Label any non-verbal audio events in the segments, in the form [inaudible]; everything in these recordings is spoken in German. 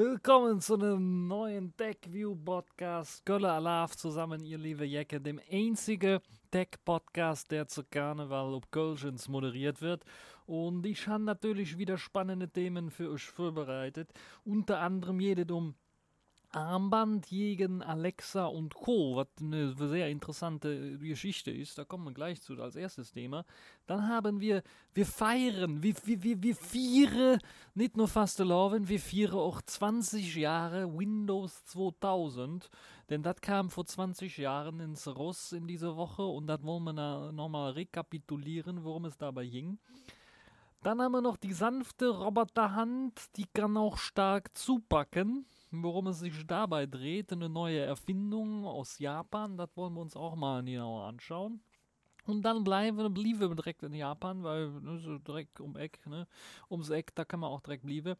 Willkommen zu einem neuen TechView Podcast. Gölle Alaf zusammen, ihr liebe Jacke, dem einzigen Tech-Podcast, der zu Karneval ob Kölschens moderiert wird. Und ich habe natürlich wieder spannende Themen für euch vorbereitet. Unter anderem jedes um Armband gegen Alexa und Co., was eine sehr interessante Geschichte ist, da kommen wir gleich zu als erstes Thema. Dann haben wir, wir feiern, wir, wir, wir, wir vieren nicht nur Fastelovin, wir vieren auch 20 Jahre Windows 2000, denn das kam vor 20 Jahren ins Ross in dieser Woche und das wollen wir nochmal rekapitulieren, worum es dabei ging. Dann haben wir noch die sanfte Roboterhand, die kann auch stark zupacken worum es sich dabei dreht. Eine neue Erfindung aus Japan, das wollen wir uns auch mal genauer anschauen. Und dann bleiben, blieben wir direkt in Japan, weil ne, so direkt um Eck, ne, ums Eck, da kann man auch direkt bleiben.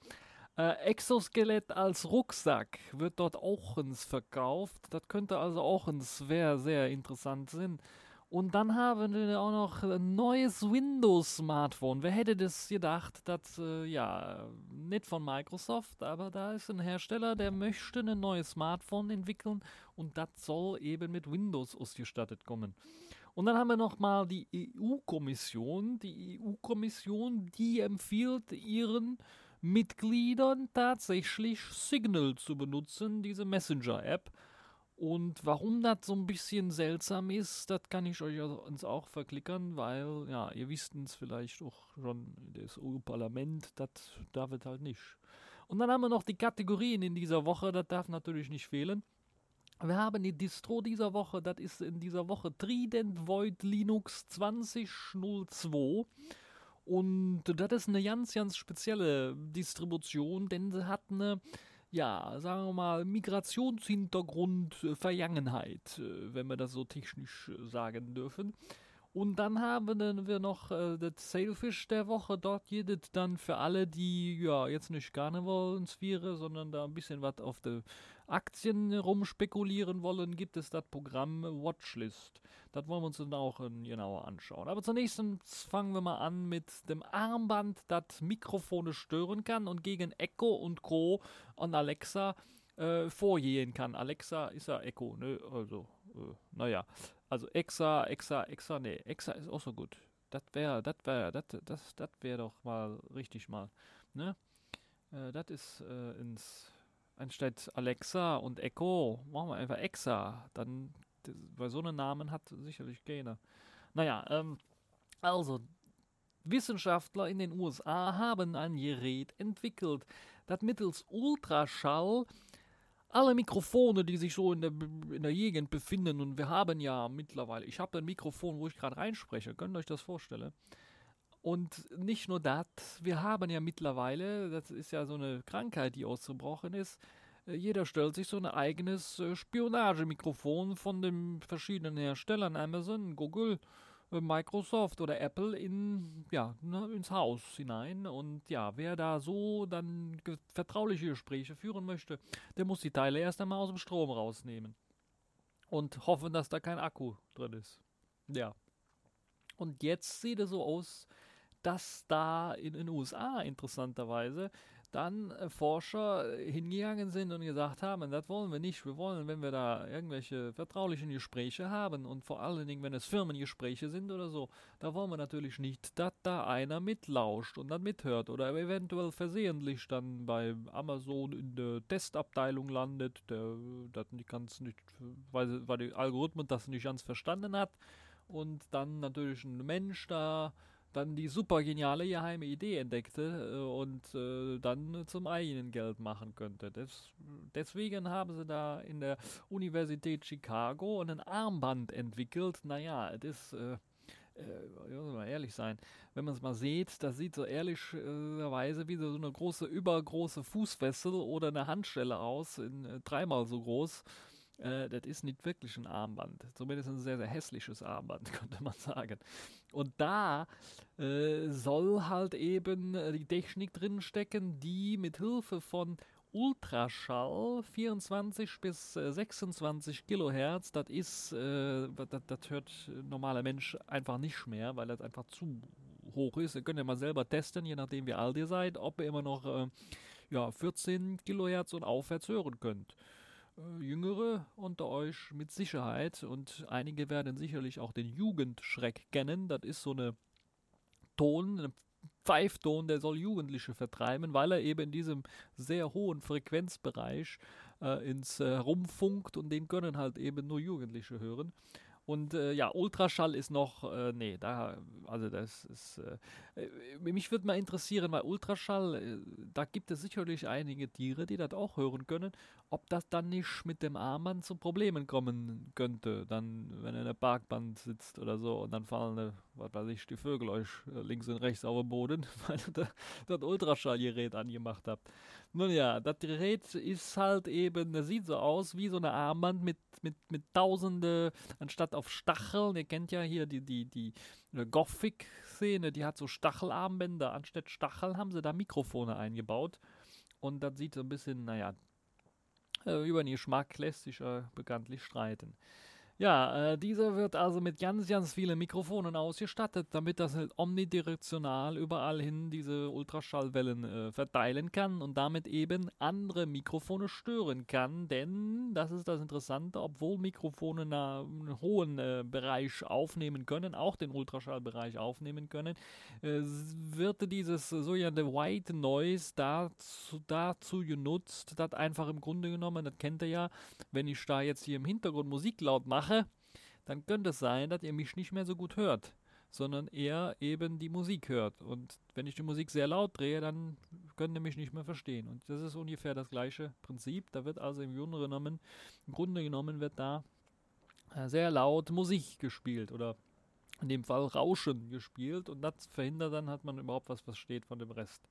Äh, Exoskelett als Rucksack wird dort auch ins verkauft. Das könnte also auch ein sehr, sehr interessant sein. Und dann haben wir auch noch ein neues Windows-Smartphone. Wer hätte das gedacht, dass, äh, ja, nicht von Microsoft, aber da ist ein Hersteller, der möchte ein neues Smartphone entwickeln und das soll eben mit Windows ausgestattet kommen. Und dann haben wir nochmal die EU-Kommission. Die EU-Kommission, die empfiehlt ihren Mitgliedern tatsächlich Signal zu benutzen, diese Messenger-App. Und warum das so ein bisschen seltsam ist, das kann ich euch uns auch verklickern, weil, ja, ihr wisst es vielleicht auch schon, das EU-Parlament, das darf es halt nicht. Und dann haben wir noch die Kategorien in dieser Woche, das darf natürlich nicht fehlen. Wir haben die Distro dieser Woche, das ist in dieser Woche Trident Void Linux 2002. Und das ist eine ganz, ganz spezielle Distribution, denn sie hat eine ja, sagen wir mal, Migrationshintergrund, äh, Vergangenheit, äh, wenn wir das so technisch äh, sagen dürfen. Und dann haben wir noch das Sailfish der Woche. Dort geht dann für alle, die ja jetzt nicht Karneval-Sphäre, sondern da ein bisschen was auf der Aktien rumspekulieren wollen, gibt es das Programm Watchlist. Das wollen wir uns dann auch genauer anschauen. Aber zunächst fangen wir mal an mit dem Armband, das Mikrofone stören kann und gegen Echo und Co. und Alexa äh, vorgehen kann. Alexa ist ja Echo, ne? Also, äh, naja. Also Exa, Exa, Exa, ne, Exa ist auch so gut. Das wäre, das wäre, das, das, das wäre doch mal richtig mal, ne? Äh, das ist äh, ins anstatt Alexa und Echo, machen wir einfach Exa. Dann, weil so einen Namen hat sicherlich keiner. Naja, ähm, also, Wissenschaftler in den USA haben ein Gerät entwickelt, das mittels Ultraschall alle Mikrofone, die sich so in der, in der Gegend befinden, und wir haben ja mittlerweile, ich habe ein Mikrofon, wo ich gerade reinspreche, könnt ihr euch das vorstellen? Und nicht nur das, wir haben ja mittlerweile, das ist ja so eine Krankheit, die ausgebrochen ist, äh, jeder stellt sich so ein eigenes äh, Spionagemikrofon von den verschiedenen Herstellern, Amazon, Google, äh, Microsoft oder Apple in, ja, ne, ins Haus hinein. Und ja, wer da so dann vertrauliche Gespräche führen möchte, der muss die Teile erst einmal aus dem Strom rausnehmen. Und hoffen, dass da kein Akku drin ist. Ja. Und jetzt sieht es so aus, dass da in den USA interessanterweise dann äh, Forscher äh, hingegangen sind und gesagt haben, das wollen wir nicht. Wir wollen, wenn wir da irgendwelche vertraulichen Gespräche haben und vor allen Dingen, wenn es Firmengespräche sind oder so, da wollen wir natürlich nicht, dass da einer mitlauscht und dann mithört oder eventuell versehentlich dann bei Amazon in der Testabteilung landet, der das ganz nicht, weil, weil der Algorithmus das nicht ganz verstanden hat und dann natürlich ein Mensch da dann die super geniale geheime Idee entdeckte äh, und äh, dann zum eigenen Geld machen könnte. Des, deswegen haben sie da in der Universität Chicago ein Armband entwickelt. Naja, das äh, äh, mal ehrlich sein, wenn man es mal sieht, das sieht so ehrlicherweise wie so eine große, übergroße Fußfessel oder eine Handstelle aus, in, äh, dreimal so groß. Äh, das ist nicht wirklich ein Armband. Zumindest ein sehr, sehr hässliches Armband, [laughs] könnte man sagen. Und da äh, soll halt eben äh, die Technik drin stecken, die mit Hilfe von Ultraschall 24 bis 26 Kilohertz, das ist, äh, das hört normaler Mensch einfach nicht mehr, weil das einfach zu hoch ist. Ihr könnt ja mal selber testen, je nachdem wie alt ihr seid, ob ihr immer noch äh, ja, 14 Kilohertz und aufwärts hören könnt. Äh, Jüngere unter euch mit Sicherheit und einige werden sicherlich auch den Jugendschreck kennen. Das ist so eine Ton, ein Pfeifton, der soll Jugendliche vertreiben, weil er eben in diesem sehr hohen Frequenzbereich äh, ins äh, Rumfunkt und den können halt eben nur Jugendliche hören. Und äh, ja, Ultraschall ist noch, äh, nee, da, also das ist, äh, äh mich würde mal interessieren, weil Ultraschall, äh, da gibt es sicherlich einige Tiere, die das auch hören können, ob das dann nicht mit dem Armband zu Problemen kommen könnte, dann, wenn er in der Parkband sitzt oder so und dann fallen, was weiß ich, die Vögel euch äh, links und rechts auf den Boden, [laughs] weil ihr das Ultraschallgerät angemacht habt. Nun ja, das Gerät ist halt eben, das sieht so aus wie so eine Armband mit, mit, mit tausende, anstatt auf Stacheln, ihr kennt ja hier die, die, die Gothic-Szene, die hat so Stachelarmbänder, anstatt Stacheln haben sie da Mikrofone eingebaut. Und das sieht so ein bisschen, naja, äh, über den Geschmack lässt sich äh, bekanntlich streiten. Ja, äh, dieser wird also mit ganz, ganz vielen Mikrofonen ausgestattet, damit das halt omnidirektional überall hin diese Ultraschallwellen äh, verteilen kann und damit eben andere Mikrofone stören kann. Denn, das ist das Interessante, obwohl Mikrofone einen hohen äh, Bereich aufnehmen können, auch den Ultraschallbereich aufnehmen können, äh, wird dieses sogenannte White Noise dazu, dazu genutzt, das einfach im Grunde genommen, das kennt ihr ja, wenn ich da jetzt hier im Hintergrund Musik laut mache, mache, dann könnte es sein, dass ihr mich nicht mehr so gut hört, sondern eher eben die Musik hört. Und wenn ich die Musik sehr laut drehe, dann könnt ihr mich nicht mehr verstehen. Und das ist ungefähr das gleiche Prinzip. Da wird also im Grunde genommen, im Grunde genommen wird da äh, sehr laut Musik gespielt oder in dem Fall Rauschen gespielt und das verhindert dann, hat man überhaupt was versteht von dem Rest.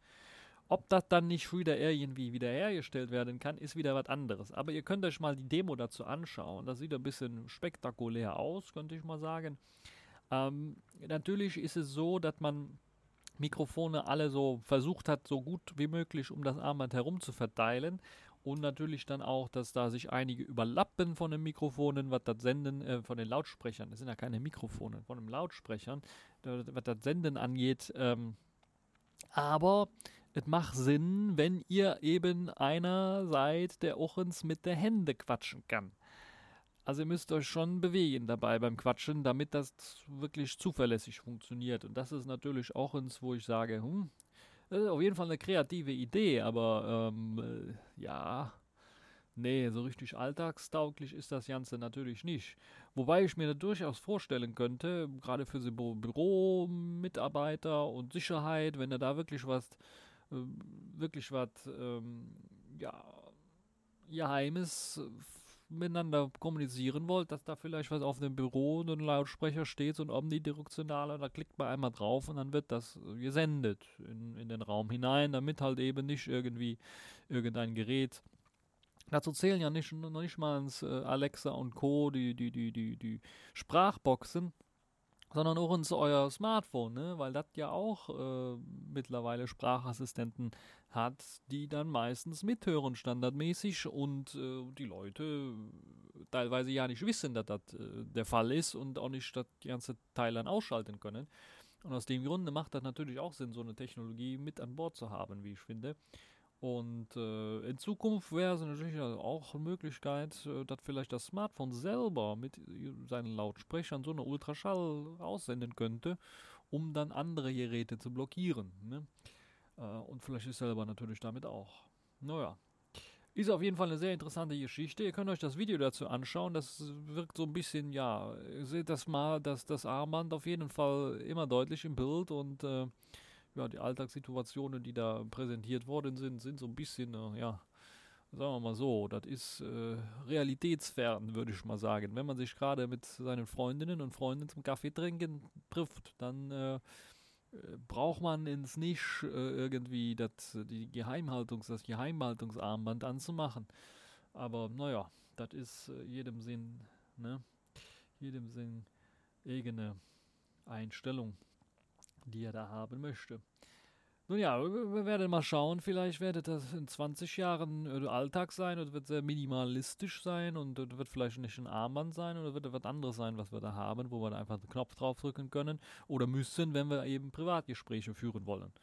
Ob das dann nicht wieder irgendwie wiederhergestellt werden kann, ist wieder was anderes. Aber ihr könnt euch mal die Demo dazu anschauen. Das sieht ein bisschen spektakulär aus, könnte ich mal sagen. Ähm, natürlich ist es so, dass man Mikrofone alle so versucht hat, so gut wie möglich um das Armband herum zu verteilen. Und natürlich dann auch, dass da sich einige überlappen von den Mikrofonen, was das Senden, äh, von den Lautsprechern, das sind ja keine Mikrofone, von den Lautsprechern, was das Senden angeht. Ähm, aber es macht Sinn, wenn ihr eben einer seid, der auch uns mit der Hände quatschen kann. Also ihr müsst euch schon bewegen dabei beim Quatschen, damit das wirklich zuverlässig funktioniert. Und das ist natürlich auch uns, wo ich sage, hm, das ist auf jeden Fall eine kreative Idee, aber ähm, äh, ja, nee, so richtig alltagstauglich ist das Ganze natürlich nicht. Wobei ich mir durchaus vorstellen könnte, gerade für die Büromitarbeiter und Sicherheit, wenn ihr da wirklich was wirklich was ähm, ja, Geheimes miteinander kommunizieren wollt, dass da vielleicht was auf dem Büro und ein Lautsprecher steht, so ein omnidirektionaler, da klickt man einmal drauf und dann wird das gesendet in, in den Raum hinein, damit halt eben nicht irgendwie irgendein Gerät Dazu zählen ja nicht, noch nicht mal ins äh, Alexa und Co., die, die, die, die, die Sprachboxen, sondern auch ins euer Smartphone, ne? weil das ja auch äh, mittlerweile Sprachassistenten hat, die dann meistens mithören standardmäßig und äh, die Leute teilweise ja nicht wissen, dass das äh, der Fall ist und auch nicht das ganze Teil dann ausschalten können. Und aus dem Grunde macht das natürlich auch Sinn, so eine Technologie mit an Bord zu haben, wie ich finde. Und äh, in Zukunft wäre es natürlich auch eine Möglichkeit, äh, dass vielleicht das Smartphone selber mit seinen Lautsprechern so eine Ultraschall aussenden könnte, um dann andere Geräte zu blockieren. Ne? Äh, und vielleicht ist selber natürlich damit auch. Naja. Ist auf jeden Fall eine sehr interessante Geschichte. Ihr könnt euch das Video dazu anschauen. Das wirkt so ein bisschen, ja, ihr seht das mal, dass das Armband auf jeden Fall immer deutlich im Bild und äh, ja, die Alltagssituationen, die da präsentiert worden sind, sind so ein bisschen, äh, ja, sagen wir mal so, das ist äh, realitätsfern, würde ich mal sagen. Wenn man sich gerade mit seinen Freundinnen und Freunden zum Kaffee trinken trifft, dann äh, braucht man ins nicht äh, irgendwie das, die Geheimhaltungs, das Geheimhaltungsarmband anzumachen. Aber naja, das ist äh, jedem Sinn, ne? Jedem Sinn eigene Einstellung die er da haben möchte. Nun ja, wir werden mal schauen. Vielleicht wird das in 20 Jahren äh, Alltag sein oder wird sehr minimalistisch sein und wird vielleicht nicht ein Armband sein oder wird etwas anderes sein, was wir da haben, wo wir da einfach einen Knopf draufdrücken können oder müssen, wenn wir eben Privatgespräche führen wollen.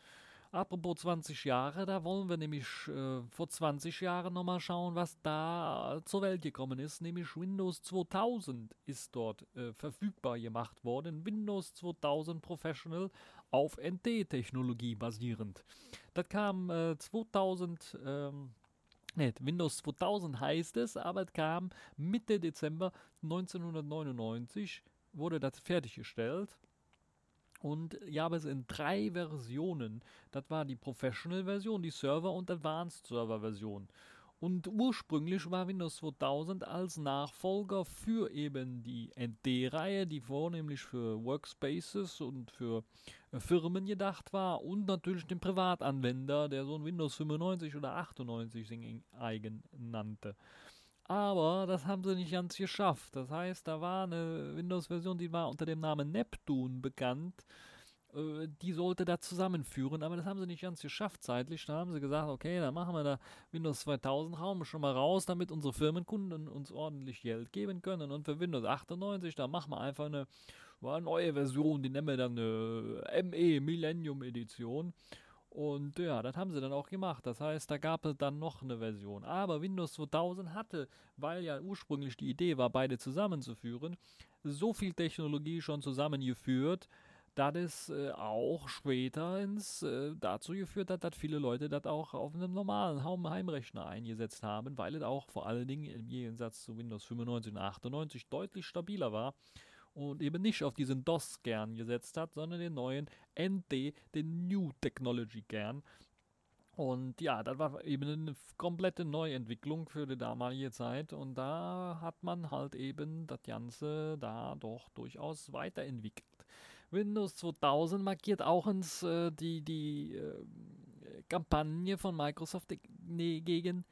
Apropos 20 Jahre, da wollen wir nämlich äh, vor 20 Jahren nochmal schauen, was da zur Welt gekommen ist. Nämlich Windows 2000 ist dort äh, verfügbar gemacht worden. Windows 2000 Professional auf NT-Technologie basierend. Das kam äh, 2000. Ähm, Nee, Windows 2000 heißt es, aber es kam Mitte Dezember 1999, wurde das fertiggestellt. Und ich habe es in drei Versionen. Das war die Professional-Version, die Server- und Advanced-Server-Version. Und ursprünglich war Windows 2000 als Nachfolger für eben die NT-Reihe, die vornehmlich für Workspaces und für äh, Firmen gedacht war und natürlich den Privatanwender, der so ein Windows 95 oder 98 eigen nannte. Aber das haben sie nicht ganz geschafft. Das heißt, da war eine Windows-Version, die war unter dem Namen Neptune bekannt. Äh, die sollte da zusammenführen, aber das haben sie nicht ganz geschafft zeitlich. Da haben sie gesagt, okay, dann machen wir da Windows 2000 Raum schon mal raus, damit unsere Firmenkunden uns ordentlich Geld geben können. Und für Windows 98, da machen wir einfach eine, eine neue Version, die nennen wir dann eine ME Millennium Edition. Und ja, das haben sie dann auch gemacht. Das heißt, da gab es dann noch eine Version. Aber Windows 2000 hatte, weil ja ursprünglich die Idee war, beide zusammenzuführen, so viel Technologie schon zusammengeführt, dass es äh, auch später ins, äh, dazu geführt hat, dass viele Leute das auch auf einem normalen Heimrechner eingesetzt haben, weil es auch vor allen Dingen im Gegensatz zu Windows 95 und 98 deutlich stabiler war und eben nicht auf diesen DOS-Kern gesetzt hat, sondern den neuen ND, den New Technology Kern. Und ja, das war eben eine komplette Neuentwicklung für die damalige Zeit und da hat man halt eben das Ganze da doch durchaus weiterentwickelt. Windows 2000 markiert auch ins, äh, die, die äh, Kampagne von Microsoft gegen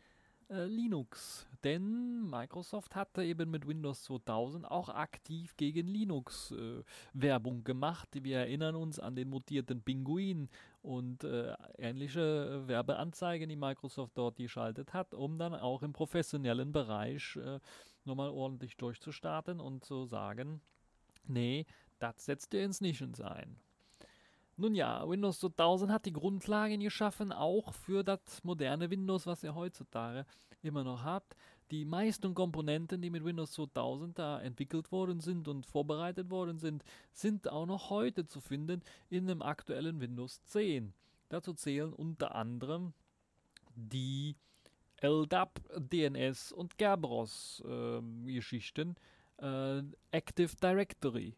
äh, Linux. Denn Microsoft hatte eben mit Windows 2000 auch aktiv gegen Linux äh, Werbung gemacht. Wir erinnern uns an den mutierten Pinguin und äh, ähnliche Werbeanzeigen, die Microsoft dort geschaltet hat, um dann auch im professionellen Bereich äh, nochmal ordentlich durchzustarten und zu sagen, nee, das setzt ihr ins Nischens ein. Nun ja, Windows 2000 hat die Grundlagen geschaffen, auch für das moderne Windows, was ihr heutzutage immer noch habt. Die meisten Komponenten, die mit Windows 2000 da entwickelt worden sind und vorbereitet worden sind, sind auch noch heute zu finden in dem aktuellen Windows 10. Dazu zählen unter anderem die LDAP, DNS und Kerberos-Geschichten, ähm, äh, Active Directory,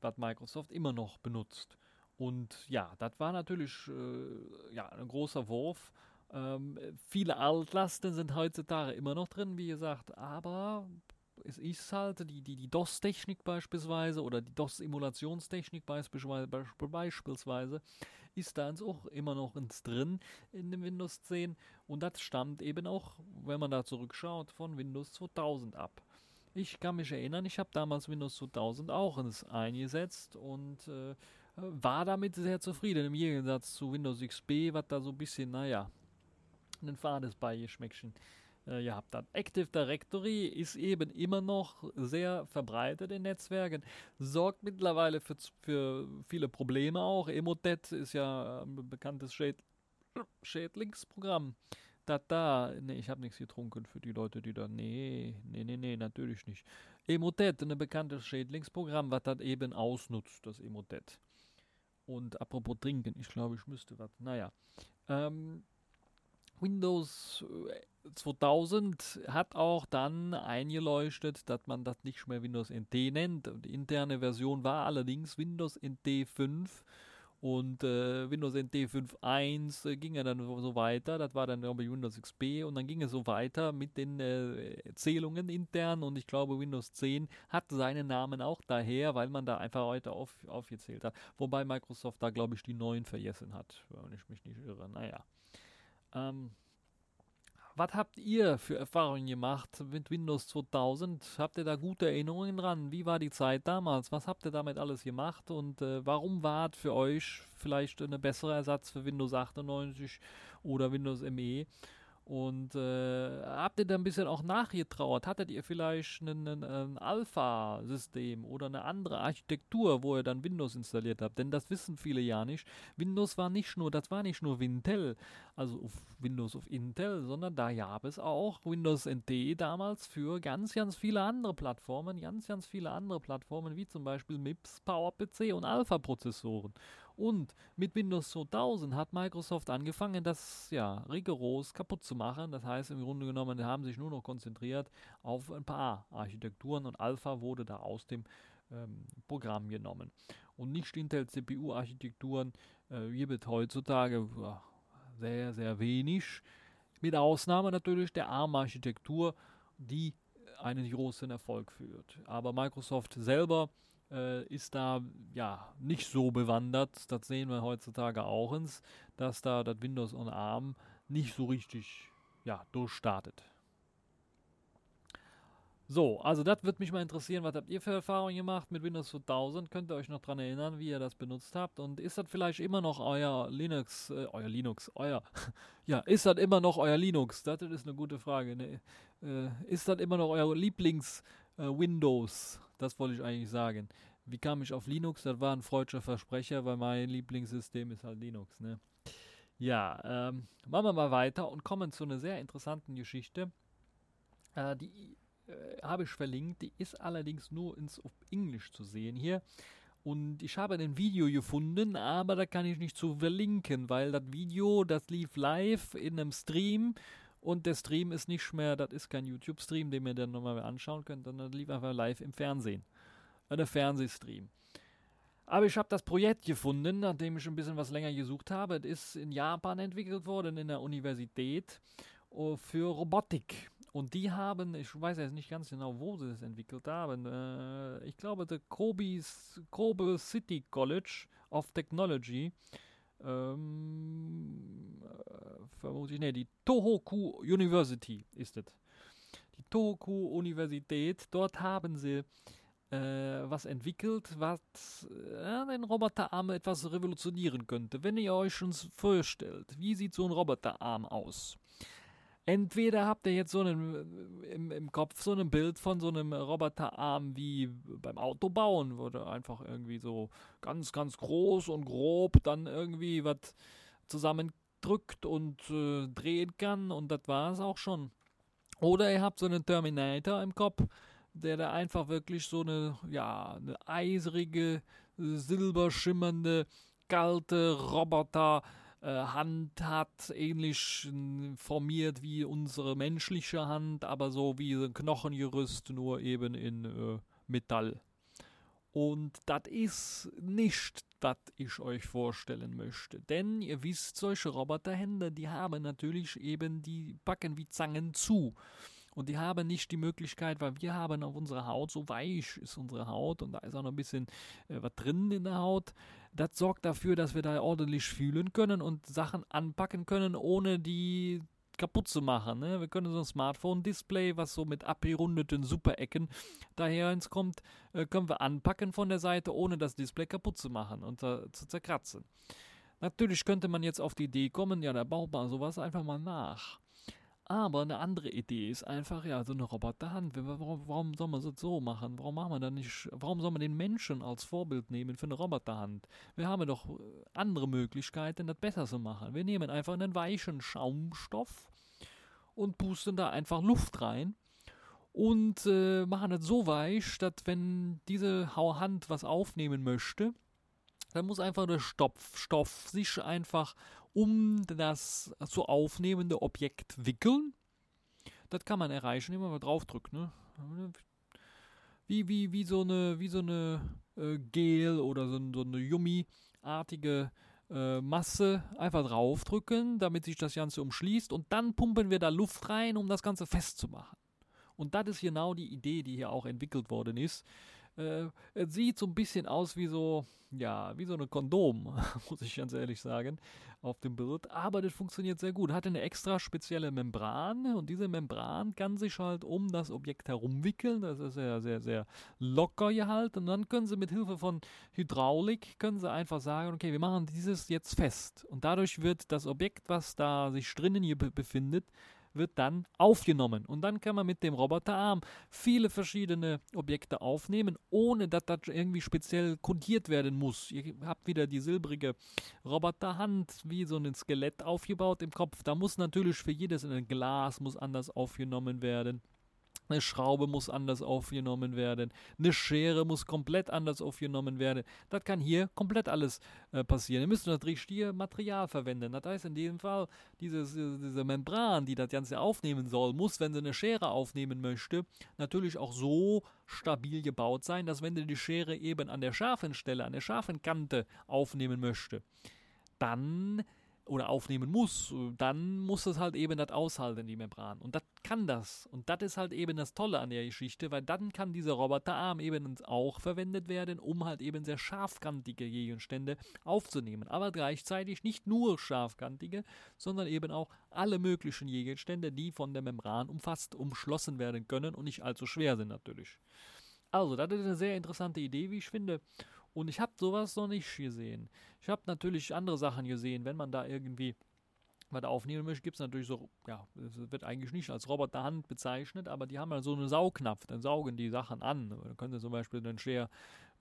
was Microsoft immer noch benutzt. Und ja, das war natürlich äh, ja, ein großer Wurf. Ähm, viele Altlasten sind heutzutage immer noch drin, wie gesagt, aber es ist halt die, die, die DOS-Technik beispielsweise oder die DOS-Emulationstechnik beispielsweise, ist da auch immer noch ins drin in dem Windows 10 und das stammt eben auch, wenn man da zurückschaut, von Windows 2000 ab. Ich kann mich erinnern, ich habe damals Windows 2000 auch ins eingesetzt und äh, war damit sehr zufrieden, im Gegensatz zu Windows XP, was da so ein bisschen, naja, ein fades Beigeschmäckchen äh, gehabt hat. Active Directory ist eben immer noch sehr verbreitet in Netzwerken, sorgt mittlerweile für, für viele Probleme auch. Emotet ist ja ein bekanntes Schäd Schädlingsprogramm. Da, da, nee, ich habe nichts getrunken für die Leute, die da, nee, nee, nee, nee, natürlich nicht. Emotet, ein bekanntes Schädlingsprogramm, was das eben ausnutzt, das Emotet. Und apropos trinken, ich glaube, ich müsste was. Naja. Ähm, Windows 2000 äh, hat auch dann eingeleuchtet, dass man das nicht mehr Windows NT nennt. Die interne Version war allerdings Windows NT 5 und äh, Windows NT 5.1 äh, ging ja dann so weiter. Das war dann glaube ich Windows XP und dann ging es so weiter mit den äh, Zählungen intern und ich glaube Windows 10 hat seinen Namen auch daher, weil man da einfach heute auf, aufgezählt hat. Wobei Microsoft da glaube ich die neuen vergessen hat, wenn ich mich nicht irre. Naja. Ähm, was habt ihr für Erfahrungen gemacht mit Windows 2000? Habt ihr da gute Erinnerungen dran? Wie war die Zeit damals? Was habt ihr damit alles gemacht? Und äh, warum war es für euch vielleicht ein besserer Ersatz für Windows 98 oder Windows ME? Und äh, habt ihr da ein bisschen auch nachgetraut? Hattet ihr vielleicht ein Alpha-System oder eine andere Architektur, wo ihr dann Windows installiert habt? Denn das wissen viele ja nicht. Windows war nicht nur, das war nicht nur Wintel, also auf Windows auf Intel, sondern da gab es auch Windows NT damals für ganz, ganz viele andere Plattformen, ganz, ganz viele andere Plattformen, wie zum Beispiel MIPS, PowerPC und Alpha-Prozessoren. Und mit Windows 2000 hat Microsoft angefangen, das ja rigoros kaputt zu machen. Das heißt, im Grunde genommen haben sich nur noch konzentriert auf ein paar Architekturen und Alpha wurde da aus dem ähm, Programm genommen. Und nicht Intel CPU-Architekturen äh, gibt heutzutage sehr, sehr wenig. Mit Ausnahme natürlich der ARM-Architektur, die einen großen Erfolg führt. Aber Microsoft selber äh, ist da ja nicht so bewandert. Das sehen wir heutzutage auch ins, dass da das Windows on ARM nicht so richtig ja, durchstartet. So, also das würde mich mal interessieren, was habt ihr für Erfahrungen gemacht mit Windows 2000? Könnt ihr euch noch daran erinnern, wie ihr das benutzt habt? Und ist das vielleicht immer noch euer Linux, äh, euer Linux, euer, [laughs] ja, ist das immer noch euer Linux? Das ist eine gute Frage. Ne? Äh, ist das immer noch euer Lieblings äh, Windows? Das wollte ich eigentlich sagen. Wie kam ich auf Linux? Das war ein freudscher Versprecher, weil mein Lieblingssystem ist halt Linux, ne? Ja, ähm, machen wir mal weiter und kommen zu einer sehr interessanten Geschichte. Äh, die äh, habe ich verlinkt, die ist allerdings nur ins auf Englisch zu sehen hier. Und ich habe ein Video gefunden, aber da kann ich nicht zu verlinken, weil das Video, das lief live in einem Stream und der Stream ist nicht mehr, das ist kein YouTube-Stream, den ihr dann nochmal anschauen könnt, sondern lief einfach live im Fernsehen. Ein Fernsehstream. Aber ich habe das Projekt gefunden, nachdem ich ein bisschen was länger gesucht habe. Es ist in Japan entwickelt worden, in der Universität, oh, für Robotik. Und die haben, ich weiß jetzt nicht ganz genau, wo sie es entwickelt haben. Äh, ich glaube, der Kobe, City College of Technology ähm, äh, vermutlich, ne, die Tohoku University ist es. Die Tohoku Universität, dort haben sie äh, was entwickelt, was äh, den Roboterarm etwas revolutionieren könnte. Wenn ihr euch schon vorstellt, wie sieht so ein Roboterarm aus? Entweder habt ihr jetzt so einen im, im Kopf so ein Bild von so einem Roboterarm wie beim Autobauen, wo der einfach irgendwie so ganz, ganz groß und grob dann irgendwie was zusammendrückt und äh, drehen kann und das war es auch schon. Oder ihr habt so einen Terminator im Kopf, der da einfach wirklich so eine, ja, eine eisrige, silberschimmernde, kalte Roboter äh, Hand hat, ähnlich äh, formiert wie unsere menschliche Hand, aber so wie ein Knochengerüst, nur eben in äh, Metall. Und das ist nicht, was ich euch vorstellen möchte. Denn ihr wisst, solche Roboterhände, die haben natürlich eben, die packen wie Zangen zu. Und die haben nicht die Möglichkeit, weil wir haben auf unserer Haut, so weich ist unsere Haut und da ist auch noch ein bisschen äh, was drin in der Haut. Das sorgt dafür, dass wir da ordentlich fühlen können und Sachen anpacken können, ohne die kaputt zu machen. Ne? Wir können so ein Smartphone-Display, was so mit abgerundeten Superecken daher ins kommt, äh, können wir anpacken von der Seite, ohne das Display kaputt zu machen und äh, zu zerkratzen. Natürlich könnte man jetzt auf die Idee kommen, ja, da baut man sowas einfach mal nach. Aber eine andere Idee ist einfach, ja, so eine Roboterhand. Warum, warum soll man das so machen? Warum machen wir dann nicht, warum soll man den Menschen als Vorbild nehmen für eine Roboterhand? Wir haben doch äh, andere Möglichkeiten, das besser zu machen. Wir nehmen einfach einen weichen Schaumstoff und pusten da einfach Luft rein und äh, machen das so weich, dass wenn diese Hand was aufnehmen möchte, dann muss einfach der Stoff, Stoff sich einfach um das zu aufnehmende Objekt wickeln. Das kann man erreichen, indem man draufdrückt. Ne? Wie, wie, wie so eine, wie so eine äh, Gel oder so, so eine Yummy-artige äh, Masse einfach draufdrücken, damit sich das Ganze umschließt und dann pumpen wir da Luft rein, um das Ganze festzumachen. Und das ist genau die Idee, die hier auch entwickelt worden ist. Äh, es sieht so ein bisschen aus wie so, ja, wie so eine Kondom, [laughs] muss ich ganz ehrlich sagen, auf dem Bild. Aber das funktioniert sehr gut. Hat eine extra spezielle Membran und diese Membran kann sich halt um das Objekt herumwickeln. Das ist sehr, sehr, sehr locker gehalten. Und dann können sie mit Hilfe von Hydraulik, können sie einfach sagen, okay, wir machen dieses jetzt fest. Und dadurch wird das Objekt, was da sich drinnen hier befindet, wird dann aufgenommen. Und dann kann man mit dem Roboterarm viele verschiedene Objekte aufnehmen, ohne dass das irgendwie speziell kodiert werden muss. Ihr habt wieder die silbrige Roboterhand, wie so ein Skelett aufgebaut im Kopf. Da muss natürlich für jedes ein Glas muss anders aufgenommen werden. Eine Schraube muss anders aufgenommen werden. Eine Schere muss komplett anders aufgenommen werden. Das kann hier komplett alles äh, passieren. Ihr müsst natürlich hier Material verwenden. Das heißt in dem Fall, dieses, diese Membran, die das Ganze aufnehmen soll, muss, wenn sie eine Schere aufnehmen möchte, natürlich auch so stabil gebaut sein, dass wenn sie die Schere eben an der scharfen Stelle, an der scharfen Kante aufnehmen möchte, dann oder aufnehmen muss, dann muss es halt eben das aushalten, die Membran. Und das kann das. Und das ist halt eben das Tolle an der Geschichte, weil dann kann dieser Roboterarm eben auch verwendet werden, um halt eben sehr scharfkantige Gegenstände aufzunehmen. Aber gleichzeitig nicht nur scharfkantige, sondern eben auch alle möglichen Gegenstände, die von der Membran umfasst, umschlossen werden können und nicht allzu schwer sind natürlich. Also, das ist eine sehr interessante Idee, wie ich finde. Und ich habe sowas noch nicht gesehen. Ich habe natürlich andere Sachen gesehen, wenn man da irgendwie was aufnehmen möchte, gibt es natürlich so, ja, es wird eigentlich nicht als Roboterhand bezeichnet, aber die haben ja so einen Saugnapf, dann saugen die Sachen an. Da können sie zum Beispiel einen Scher,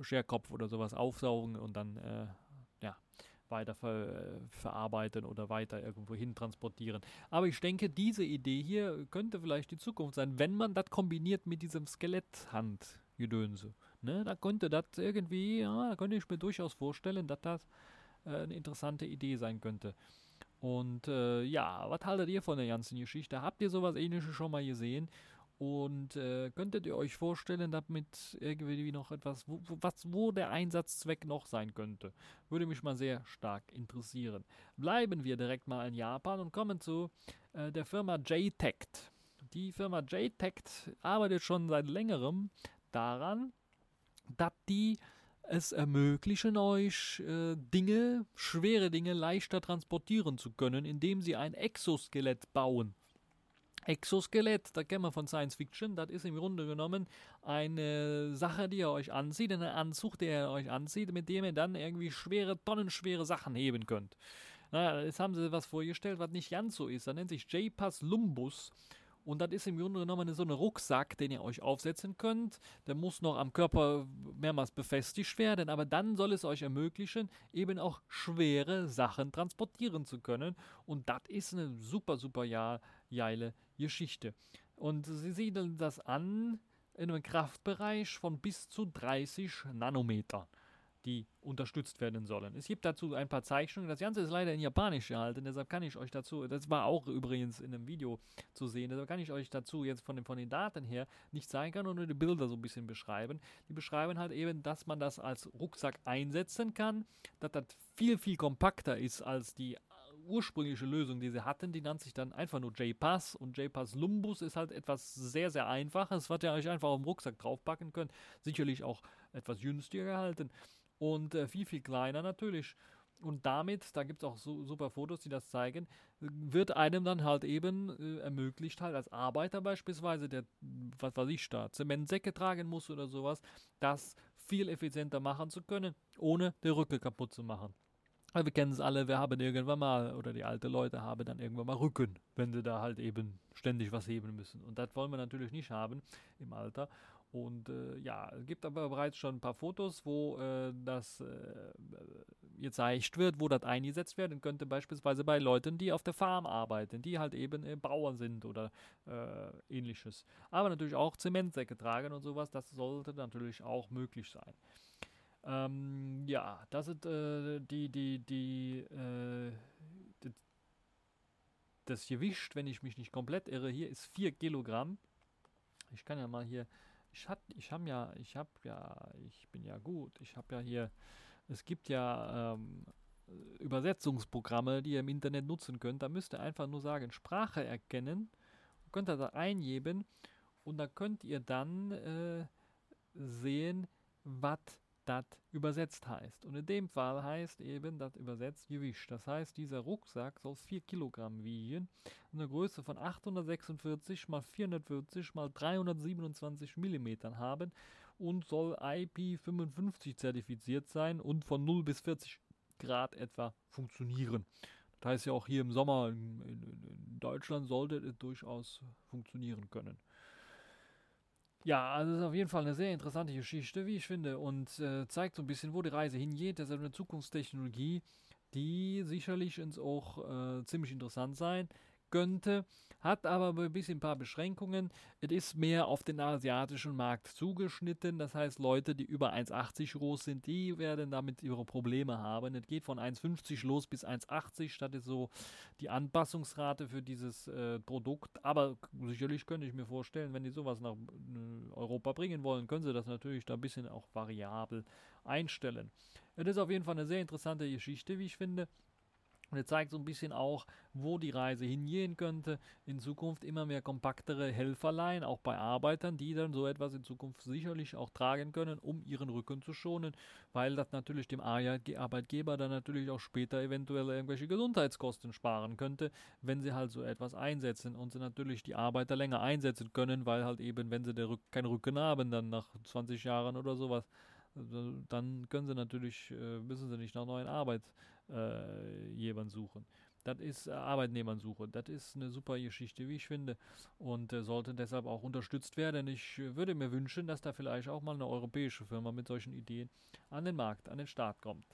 Scherkopf oder sowas aufsaugen und dann, äh, ja, weiter ver, verarbeiten oder weiter irgendwo hin transportieren. Aber ich denke, diese Idee hier könnte vielleicht die Zukunft sein, wenn man das kombiniert mit diesem Skeletthandgedönse. Ne? Da könnte das irgendwie, ja, da könnte ich mir durchaus vorstellen, dass das äh, eine interessante Idee sein könnte. Und äh, ja, was haltet ihr von der ganzen Geschichte? Habt ihr sowas ähnliches schon mal gesehen? Und äh, könntet ihr euch vorstellen, damit irgendwie noch etwas, wo, was, wo der Einsatzzweck noch sein könnte? Würde mich mal sehr stark interessieren. Bleiben wir direkt mal in Japan und kommen zu äh, der Firma JTECT. Die Firma JTECT arbeitet schon seit längerem daran, dass die es ermöglichen euch, äh, Dinge, schwere Dinge leichter transportieren zu können, indem sie ein Exoskelett bauen. Exoskelett, da kennen wir von Science Fiction, das ist im Grunde genommen eine Sache, die ihr euch anzieht, einen Anzug, der ihr euch anzieht, mit dem ihr dann irgendwie schwere, tonnenschwere Sachen heben könnt. Naja, jetzt haben sie was vorgestellt, was nicht ganz so ist. Da nennt sich J-Pass Lumbus und das ist im Grunde genommen so ein Rucksack, den ihr euch aufsetzen könnt. Der muss noch am Körper mehrmals befestigt werden, aber dann soll es euch ermöglichen, eben auch schwere Sachen transportieren zu können. Und das ist eine super, super ja, geile Geschichte. Und sie siedeln das an in einem Kraftbereich von bis zu 30 Nanometern die unterstützt werden sollen. Es gibt dazu ein paar Zeichnungen. Das Ganze ist leider in Japanisch gehalten, deshalb kann ich euch dazu, das war auch übrigens in einem Video zu sehen, deshalb kann ich euch dazu jetzt von den, von den Daten her nicht zeigen kann nur die Bilder so ein bisschen beschreiben. Die beschreiben halt eben, dass man das als Rucksack einsetzen kann, dass das viel, viel kompakter ist als die ursprüngliche Lösung, die sie hatten, die nannte sich dann einfach nur J-Pass und J-Pass Lumbus ist halt etwas sehr, sehr einfaches, was ihr euch einfach auf den Rucksack draufpacken könnt. Sicherlich auch etwas günstiger gehalten und äh, viel, viel kleiner natürlich. Und damit, da gibt es auch so, super Fotos, die das zeigen, wird einem dann halt eben äh, ermöglicht, halt als Arbeiter beispielsweise, der, was weiß ich da, Zementsäcke tragen muss oder sowas, das viel effizienter machen zu können, ohne die Rücke kaputt zu machen. wir kennen es alle, wir haben irgendwann mal, oder die alten Leute haben dann irgendwann mal Rücken, wenn sie da halt eben ständig was heben müssen. Und das wollen wir natürlich nicht haben im Alter. Und äh, ja, es gibt aber bereits schon ein paar Fotos, wo äh, das äh, gezeigt wird, wo das eingesetzt werden könnte, beispielsweise bei Leuten, die auf der Farm arbeiten, die halt eben äh, Bauern sind oder äh, ähnliches. Aber natürlich auch Zementsäcke tragen und sowas, das sollte natürlich auch möglich sein. Ähm, ja, das sind äh, die, die, die, die, das Gewicht, wenn ich mich nicht komplett irre, hier ist 4 Kilogramm. Ich kann ja mal hier ich hab, ich habe ja, ich habe ja, ich bin ja gut. Ich habe ja hier, es gibt ja ähm, Übersetzungsprogramme, die ihr im Internet nutzen könnt. Da müsst ihr einfach nur sagen, Sprache erkennen, könnt ihr da eingeben und da könnt ihr dann äh, sehen, was das übersetzt heißt. Und in dem Fall heißt eben das übersetzt Gewicht. Das heißt, dieser Rucksack soll 4 Kilogramm wiegen eine Größe von 846 mal 440 mal 327 Millimetern haben und soll IP55 zertifiziert sein und von 0 bis 40 Grad etwa funktionieren. Das heißt ja auch hier im Sommer in, in, in Deutschland sollte es durchaus funktionieren können. Ja, also es ist auf jeden Fall eine sehr interessante Geschichte, wie ich finde, und äh, zeigt so ein bisschen, wo die Reise hingeht. Das ist eine Zukunftstechnologie, die sicherlich ins auch äh, ziemlich interessant sein könnte, hat aber ein bisschen ein paar Beschränkungen. Es ist mehr auf den asiatischen Markt zugeschnitten. Das heißt, Leute, die über 1,80 groß sind, die werden damit ihre Probleme haben. Es geht von 1,50 los bis 1,80. Das ist so die Anpassungsrate für dieses äh, Produkt. Aber sicherlich könnte ich mir vorstellen, wenn die sowas nach äh, Europa bringen wollen, können sie das natürlich da ein bisschen auch variabel einstellen. Es ist auf jeden Fall eine sehr interessante Geschichte, wie ich finde. Und er zeigt so ein bisschen auch, wo die Reise hingehen könnte. In Zukunft immer mehr kompaktere Helferlein, auch bei Arbeitern, die dann so etwas in Zukunft sicherlich auch tragen können, um ihren Rücken zu schonen, weil das natürlich dem Arbeitgeber dann natürlich auch später eventuell irgendwelche Gesundheitskosten sparen könnte, wenn sie halt so etwas einsetzen und sie natürlich die Arbeiter länger einsetzen können, weil halt eben, wenn sie Rück keinen Rücken haben, dann nach 20 Jahren oder sowas, dann können sie natürlich, äh, müssen sie nicht nach neuen Arbeitgebern äh, suchen. Das ist äh, Arbeitnehmernsuche. Das ist eine super Geschichte, wie ich finde. Und äh, sollte deshalb auch unterstützt werden. Ich würde mir wünschen, dass da vielleicht auch mal eine europäische Firma mit solchen Ideen an den Markt, an den Start kommt.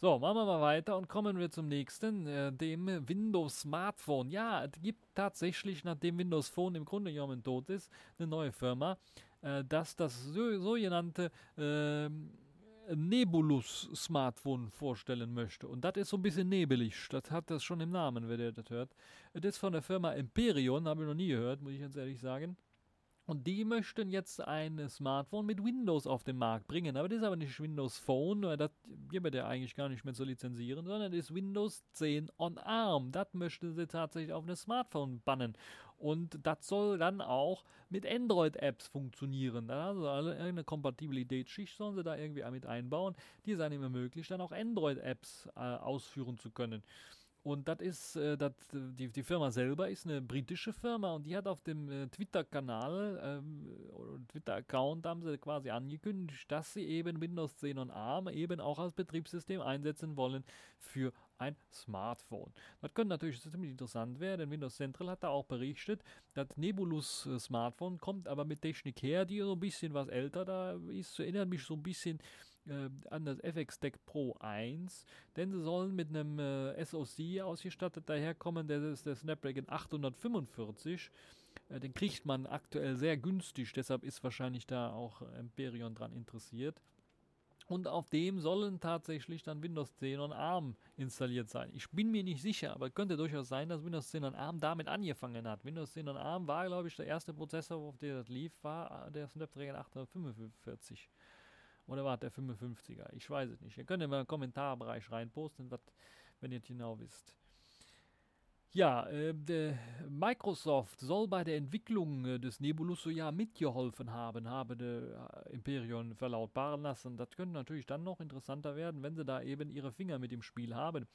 So, machen wir mal weiter und kommen wir zum nächsten, äh, dem Windows Smartphone. Ja, es gibt tatsächlich, nachdem Windows Phone im Grunde genommen tot ist, eine neue Firma, äh, dass das so, sogenannte äh, Nebulus-Smartphone vorstellen möchte. Und das ist so ein bisschen nebelig. Das hat das schon im Namen, wer das hört. Das ist von der Firma Emperion, habe ich noch nie gehört, muss ich ganz ehrlich sagen. Und die möchten jetzt ein Smartphone mit Windows auf den Markt bringen. Aber das ist aber nicht Windows Phone, weil das gibt ja eigentlich gar nicht mehr zu lizenzieren, sondern das ist Windows 10 on ARM. Das möchten sie tatsächlich auf ein Smartphone bannen. Und das soll dann auch mit Android-Apps funktionieren. Also eine Kompatibilitätsschicht sollen sie da irgendwie mit einbauen, die es einem ermöglicht, dann auch Android-Apps äh, ausführen zu können. Und das ist, äh, dat, die, die Firma selber ist eine britische Firma und die hat auf dem äh, Twitter-Kanal ähm, oder Twitter-Account haben sie quasi angekündigt, dass sie eben Windows 10 und ARM eben auch als Betriebssystem einsetzen wollen für ein Smartphone. Das könnte natürlich ziemlich interessant werden, denn Windows Central hat da auch berichtet, das Nebulus äh, Smartphone kommt aber mit Technik her, die so ein bisschen was älter da ist, erinnert mich so ein bisschen äh, an das FX Deck Pro 1, denn sie sollen mit einem äh, SoC ausgestattet daherkommen, der ist der Snapdragon 845. Äh, den kriegt man aktuell sehr günstig, deshalb ist wahrscheinlich da auch Empyreon dran interessiert. Und auf dem sollen tatsächlich dann Windows 10 und ARM installiert sein. Ich bin mir nicht sicher, aber könnte durchaus sein, dass Windows 10 und ARM damit angefangen hat. Windows 10 und ARM war, glaube ich, der erste Prozessor, auf dem das lief, war der Snapdragon 845. Oder war der 55er? Ich weiß es nicht. Ihr könnt in den Kommentarbereich reinposten, wenn ihr genau wisst. Ja, äh, Microsoft soll bei der Entwicklung äh, des Nebulus ja mitgeholfen haben, habe der äh, Imperion verlautbaren lassen. Das könnte natürlich dann noch interessanter werden, wenn sie da eben ihre Finger mit im Spiel haben.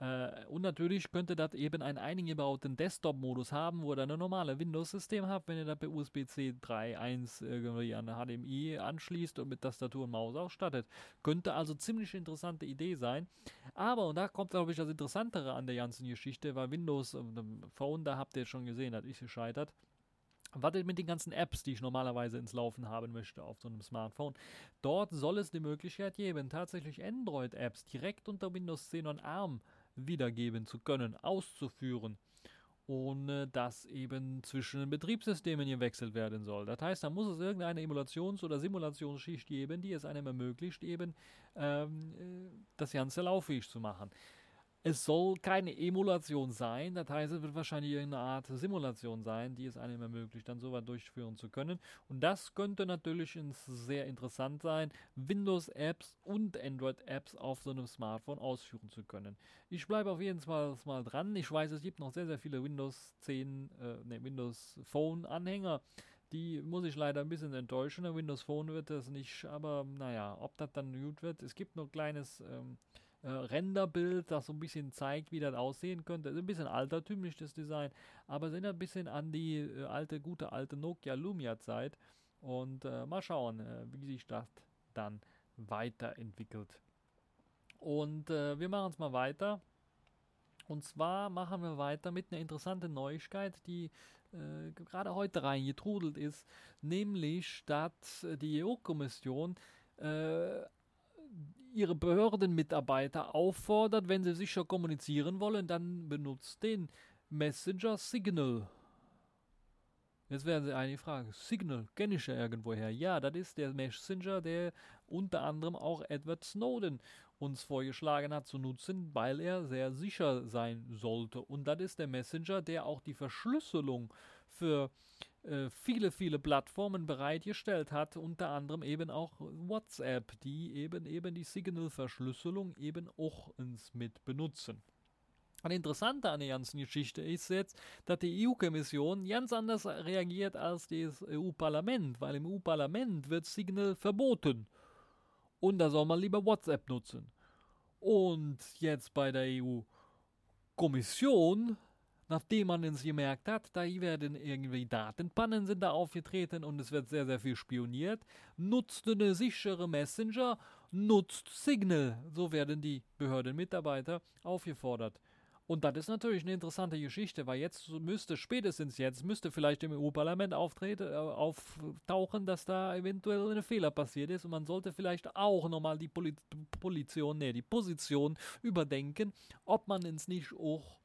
Äh, und natürlich könnte das eben einen eingebauten Desktop-Modus haben, wo ihr dann ein normales Windows-System habt, wenn ihr da per USB-C 3.1 irgendwie an HDMI anschließt und mit Tastatur und Maus ausstattet. Könnte also ziemlich interessante Idee sein. Aber, und da kommt glaube ich das Interessantere an der ganzen Geschichte, weil Windows äh, Phone, da habt ihr schon gesehen, das ist gescheitert. Was mit den ganzen Apps, die ich normalerweise ins Laufen haben möchte auf so einem Smartphone? Dort soll es die Möglichkeit geben, tatsächlich Android-Apps direkt unter Windows 10 und ARM wiedergeben zu können, auszuführen, ohne dass eben zwischen den Betriebssystemen gewechselt werden soll. Das heißt, da muss es irgendeine Emulations- oder Simulationsschicht geben, die es einem ermöglicht, eben ähm, äh, das Ganze lauffähig zu machen. Es soll keine Emulation sein, das heißt, es wird wahrscheinlich irgendeine Art Simulation sein, die es einem ermöglicht, dann so weit durchführen zu können. Und das könnte natürlich sehr interessant sein, Windows-Apps und Android-Apps auf so einem Smartphone ausführen zu können. Ich bleibe auf jeden Fall mal dran. Ich weiß, es gibt noch sehr, sehr viele Windows 10, äh, ne, Windows Phone-Anhänger. Die muss ich leider ein bisschen enttäuschen. Windows Phone wird das nicht, aber naja, ob das dann gut wird. Es gibt noch ein kleines. Ähm, äh, Renderbild, das so ein bisschen zeigt, wie das aussehen könnte. Ist ein bisschen altertümlich das Design, aber sind ein bisschen an die äh, alte, gute alte Nokia Lumia Zeit. Und äh, mal schauen, äh, wie sich das dann weiterentwickelt. Und äh, wir machen es mal weiter. Und zwar machen wir weiter mit einer interessanten Neuigkeit, die äh, gerade heute reingetrudelt ist, nämlich, dass die EU-Kommission äh, ihre Behördenmitarbeiter auffordert, wenn sie sicher kommunizieren wollen, dann benutzt den Messenger Signal. Jetzt werden Sie eine Frage. Signal, kenne ich ja irgendwoher. Ja, das ist der Messenger, der unter anderem auch Edward Snowden uns vorgeschlagen hat zu nutzen, weil er sehr sicher sein sollte. Und das ist der Messenger, der auch die Verschlüsselung für äh, viele, viele Plattformen bereitgestellt hat, unter anderem eben auch WhatsApp, die eben eben die Signal-Verschlüsselung eben auch ins mit benutzen. Und Interessante an der ganzen Geschichte ist jetzt, dass die EU-Kommission ganz anders reagiert als das EU-Parlament, weil im EU-Parlament wird Signal verboten. Und da soll man lieber WhatsApp nutzen. Und jetzt bei der EU-Kommission, nachdem man es gemerkt hat, da werden irgendwie Datenpannen sind da aufgetreten und es wird sehr, sehr viel spioniert, nutzt eine sichere Messenger, nutzt Signal. So werden die Behördenmitarbeiter aufgefordert. Und das ist natürlich eine interessante Geschichte, weil jetzt müsste, spätestens jetzt, müsste vielleicht im EU-Parlament äh, auftauchen, dass da eventuell ein Fehler passiert ist und man sollte vielleicht auch nochmal die Poli Position, nee, die Position überdenken, ob man ins nicht auch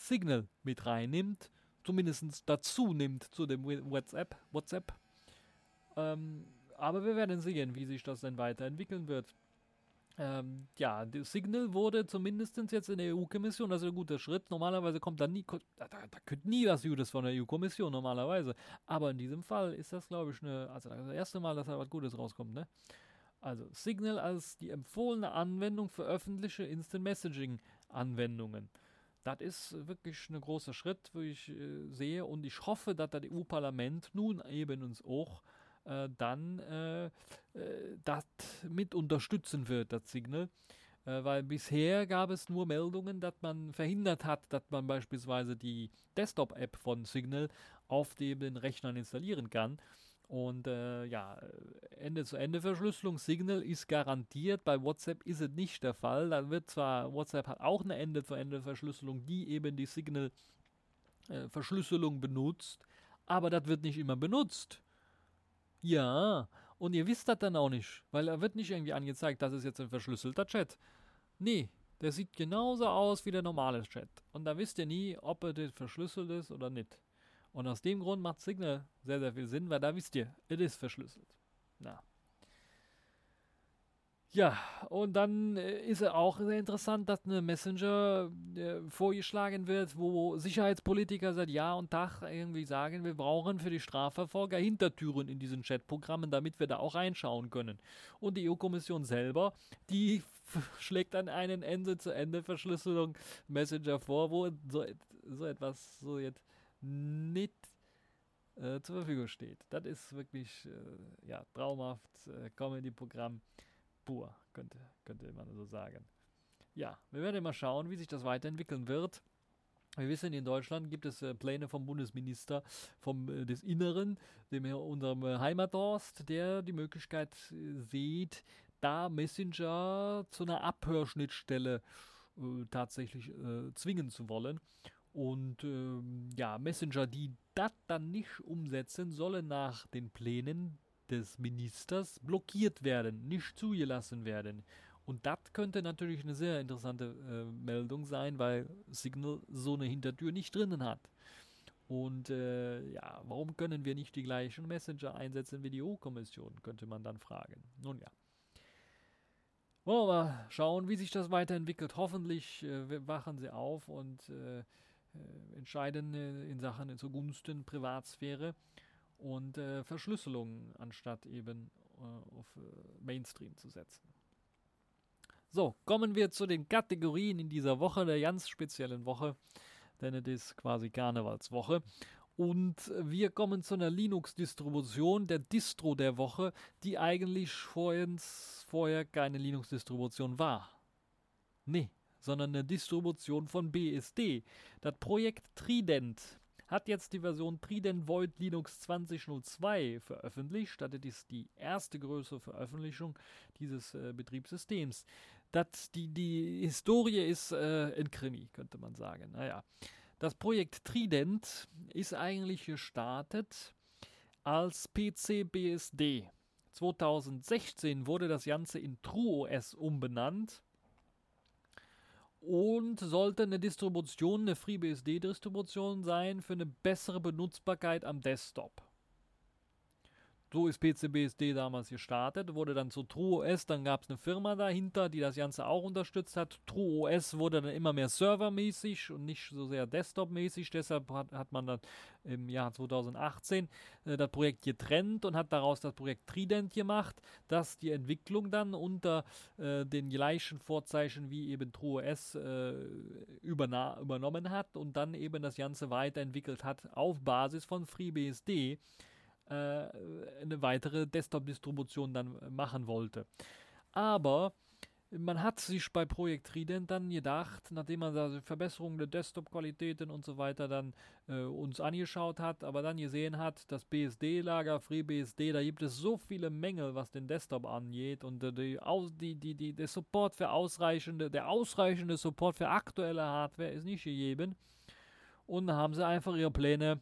Signal mit reinnimmt, zumindest dazu nimmt zu dem WhatsApp. WhatsApp. Ähm, aber wir werden sehen, wie sich das denn weiterentwickeln wird. Ähm, ja, Signal wurde zumindest jetzt in der EU-Kommission, das ist ein guter Schritt. Normalerweise kommt da nie, da, da kommt nie was Gutes von der EU-Kommission, normalerweise. Aber in diesem Fall ist das, glaube ich, eine, also das erste Mal, dass da was Gutes rauskommt, ne? Also Signal als die empfohlene Anwendung für öffentliche Instant Messaging Anwendungen. Das ist wirklich ein großer Schritt, wo ich äh, sehe und ich hoffe, dass das EU-Parlament nun eben uns auch äh, dann äh, äh, das mit unterstützen wird, das Signal. Äh, weil bisher gab es nur Meldungen, dass man verhindert hat, dass man beispielsweise die Desktop-App von Signal auf den Rechnern installieren kann. Und äh, ja, Ende-zu-Ende-Verschlüsselung, Signal ist garantiert. Bei WhatsApp ist es nicht der Fall. Da wird zwar, WhatsApp hat auch eine Ende-zu-Ende-Verschlüsselung, die eben die Signal-Verschlüsselung äh, benutzt, aber das wird nicht immer benutzt. Ja, und ihr wisst das dann auch nicht, weil er wird nicht irgendwie angezeigt, das ist jetzt ein verschlüsselter Chat. Nee, der sieht genauso aus wie der normale Chat. Und da wisst ihr nie, ob er verschlüsselt ist oder nicht. Und aus dem Grund macht Signal sehr, sehr viel Sinn, weil da wisst ihr, es ist verschlüsselt. Na. Ja, und dann äh, ist es auch sehr interessant, dass eine Messenger äh, vorgeschlagen wird, wo Sicherheitspolitiker seit Jahr und Tag irgendwie sagen, wir brauchen für die Strafverfolger Hintertüren in diesen Chatprogrammen, damit wir da auch reinschauen können. Und die EU-Kommission selber, die [laughs] schlägt dann einen Ende-zu-Ende-Verschlüsselung Messenger vor, wo so, so etwas so jetzt nicht äh, zur Verfügung steht. Das ist wirklich äh, ja, traumhaft äh, Comedy-Programm pur, könnte, könnte man so sagen. Ja, wir werden mal schauen, wie sich das weiterentwickeln wird. Wir wissen, in Deutschland gibt es äh, Pläne vom Bundesminister vom, äh, des Inneren, dem unserem äh, Heimathorst, der die Möglichkeit äh, sieht, da Messenger zu einer Abhörschnittstelle äh, tatsächlich äh, zwingen zu wollen. Und ähm, ja, Messenger, die das dann nicht umsetzen, sollen nach den Plänen des Ministers blockiert werden, nicht zugelassen werden. Und das könnte natürlich eine sehr interessante äh, Meldung sein, weil Signal so eine Hintertür nicht drinnen hat. Und äh, ja, warum können wir nicht die gleichen Messenger einsetzen wie die EU-Kommission, könnte man dann fragen. Nun ja. Wollen wir mal schauen, wie sich das weiterentwickelt. Hoffentlich äh, wachen sie auf und äh, äh, entscheiden äh, in Sachen zugunsten Privatsphäre und äh, Verschlüsselung anstatt eben äh, auf äh, Mainstream zu setzen. So, kommen wir zu den Kategorien in dieser Woche, der ganz speziellen Woche, denn es ist quasi Karnevalswoche. Und wir kommen zu einer Linux-Distribution, der Distro der Woche, die eigentlich vorher keine Linux-Distribution war. Nee, sondern eine Distribution von BSD. Das Projekt Trident hat jetzt die Version Trident Void Linux 2002 veröffentlicht. Das ist die erste größere Veröffentlichung dieses äh, Betriebssystems. das, die, die Historie ist äh, Krimi, könnte man sagen. Naja. Das Projekt Trident ist eigentlich gestartet als PCBSD. 2016 wurde das Ganze in TrueOS umbenannt und sollte eine Distribution, eine FreeBSD-Distribution sein für eine bessere Benutzbarkeit am Desktop. So ist PCBSD damals gestartet, wurde dann zu TrueOS, dann gab es eine Firma dahinter, die das Ganze auch unterstützt hat. TrueOS wurde dann immer mehr servermäßig und nicht so sehr desktopmäßig, deshalb hat, hat man dann im Jahr 2018 äh, das Projekt getrennt und hat daraus das Projekt Trident gemacht, das die Entwicklung dann unter äh, den gleichen Vorzeichen wie eben TrueOS äh, übernommen hat und dann eben das Ganze weiterentwickelt hat auf Basis von FreeBSD äh, eine weitere Desktop-Distribution dann machen wollte. Aber man hat sich bei Projekt Trident dann gedacht, nachdem man da Verbesserungen der Desktop-Qualitäten und so weiter dann äh, uns angeschaut hat, aber dann gesehen hat, das BSD-Lager, FreeBSD, da gibt es so viele Mängel, was den Desktop angeht und äh, die, die, die, die, der Support für ausreichende, der ausreichende Support für aktuelle Hardware ist nicht gegeben. Und haben sie einfach ihre Pläne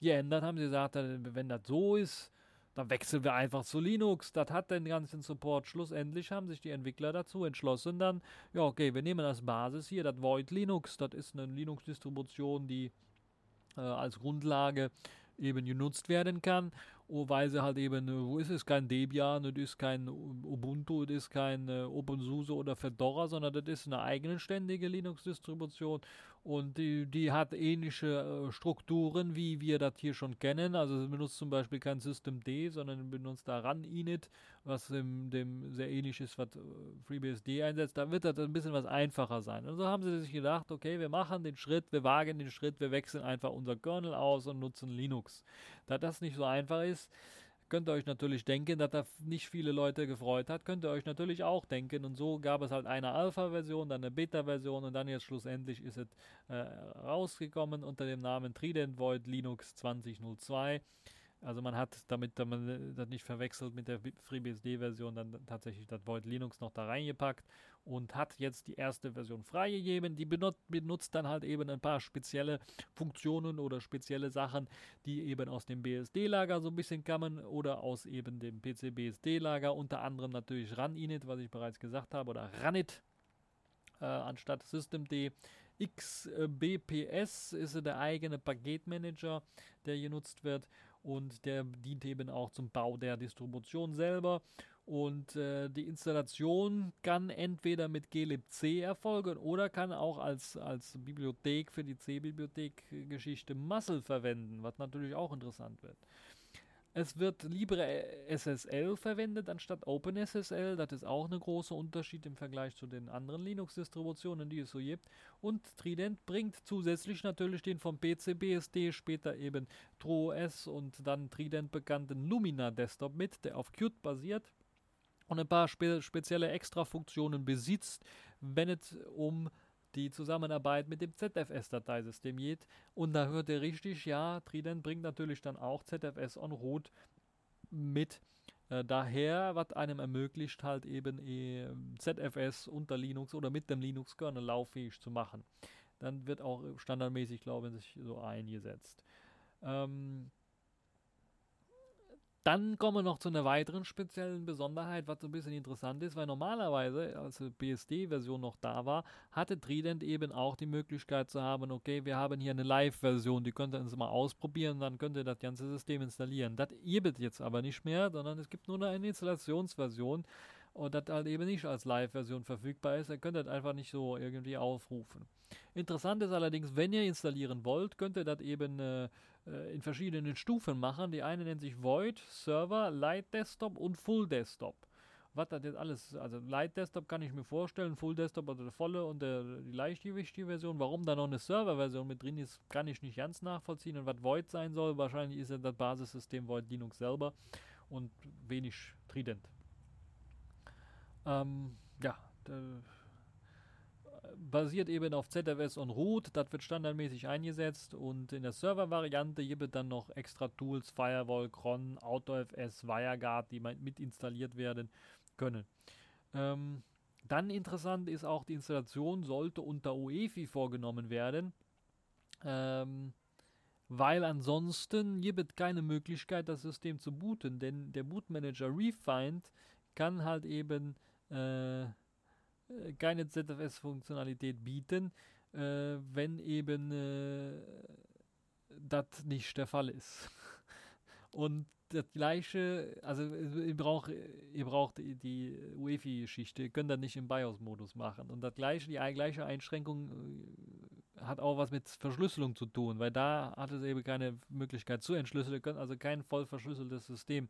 geändert haben. Sie gesagt, wenn das so ist, dann wechseln wir einfach zu Linux. Das hat den ganzen Support. Schlussendlich haben sich die Entwickler dazu entschlossen, dann, ja, okay, wir nehmen als Basis hier das Void Linux. Das ist eine Linux-Distribution, die äh, als Grundlage eben genutzt werden kann, oh, weil sie halt eben, äh, wo ist es, kein Debian, das ist kein Ubuntu, das ist kein äh, OpenSUSE oder Fedora, sondern das ist eine eigenständige Linux-Distribution und die, die hat ähnliche äh, Strukturen, wie wir das hier schon kennen. Also es benutzt zum Beispiel kein System D, sondern benutzt da Run Init, was dem, dem sehr ähnlich ist, was äh, FreeBSD einsetzt. Da wird das ein bisschen was einfacher sein. Und so haben sie sich gedacht, okay, wir machen den Schritt, wir wagen den Schritt, wir wechseln einfach unser Kernel aus und nutzen Linux. Da das nicht so einfach ist, könnt ihr euch natürlich denken, dass da nicht viele Leute gefreut hat, könnt ihr euch natürlich auch denken. Und so gab es halt eine Alpha-Version, dann eine Beta-Version und dann jetzt schlussendlich ist es äh, rausgekommen unter dem Namen Trident Void Linux 2002. Also man hat, damit man das nicht verwechselt mit der FreeBSD-Version, dann tatsächlich das Void Linux noch da reingepackt und hat jetzt die erste Version freigegeben. Die benutzt, benutzt dann halt eben ein paar spezielle Funktionen oder spezielle Sachen, die eben aus dem BSD-Lager so ein bisschen kamen oder aus eben dem PC-BSD-Lager. Unter anderem natürlich RunInit, was ich bereits gesagt habe, oder RunIt äh, anstatt Systemd. XBPS ist der eigene Paketmanager, der genutzt wird und der dient eben auch zum Bau der Distribution selber. Und äh, die Installation kann entweder mit glibc erfolgen oder kann auch als, als Bibliothek für die C-Bibliothek-Geschichte Muscle verwenden, was natürlich auch interessant wird. Es wird LibreSSL verwendet anstatt OpenSSL. Das ist auch ein großer Unterschied im Vergleich zu den anderen Linux-Distributionen, die es so gibt. Und Trident bringt zusätzlich natürlich den vom PCBSD, später eben TrueOS und dann Trident bekannten Lumina Desktop mit, der auf Qt basiert und ein paar spe spezielle Extra-Funktionen besitzt, wenn es um die Zusammenarbeit mit dem ZFS-Dateisystem geht. Und da hört ihr richtig, ja, Trident bringt natürlich dann auch ZFS on root mit. Äh, daher, was einem ermöglicht, halt eben äh, ZFS unter Linux oder mit dem Linux-Kernel lauffähig zu machen. Dann wird auch standardmäßig, glaube ich, so eingesetzt. Ähm, dann kommen wir noch zu einer weiteren speziellen Besonderheit, was so ein bisschen interessant ist, weil normalerweise, als die BSD-Version noch da war, hatte Trident eben auch die Möglichkeit zu haben, okay, wir haben hier eine Live-Version, die könnt ihr uns mal ausprobieren, dann könnt ihr das ganze System installieren. Das gibt jetzt aber nicht mehr, sondern es gibt nur eine Installationsversion und das halt eben nicht als Live-Version verfügbar ist. Ihr könnt das einfach nicht so irgendwie aufrufen. Interessant ist allerdings, wenn ihr installieren wollt, könnt ihr das eben äh, äh, in verschiedenen Stufen machen. Die eine nennt sich Void, Server, Light Desktop und Full Desktop. Was das jetzt alles, also Light Desktop kann ich mir vorstellen, Full Desktop, also der volle und der, die leichtgewichtige Version. Warum da noch eine Server-Version mit drin ist, kann ich nicht ganz nachvollziehen. Und was Void sein soll, wahrscheinlich ist ja das Basissystem Void Linux selber und wenig Trident. Ähm, ja, basiert eben auf ZFS und Root. Das wird standardmäßig eingesetzt und in der Server-Variante gibt es dann noch extra Tools, Firewall, Cron, AutoFS, WireGuard, die mit installiert werden können. Ähm, Dann interessant ist auch, die Installation sollte unter UEFI vorgenommen werden, ähm, weil ansonsten gibt es keine Möglichkeit, das System zu booten, denn der Bootmanager Refind kann halt eben äh, keine ZFS-Funktionalität bieten, äh, wenn eben äh, das nicht der Fall ist. [laughs] Und das gleiche, also ihr braucht, ihr braucht die UEFI-Geschichte, ihr könnt das nicht im BIOS-Modus machen. Und das gleiche, die gleiche Einschränkung äh, hat auch was mit Verschlüsselung zu tun, weil da hat es eben keine Möglichkeit zu entschlüsseln. Ihr könnt also kein voll verschlüsseltes System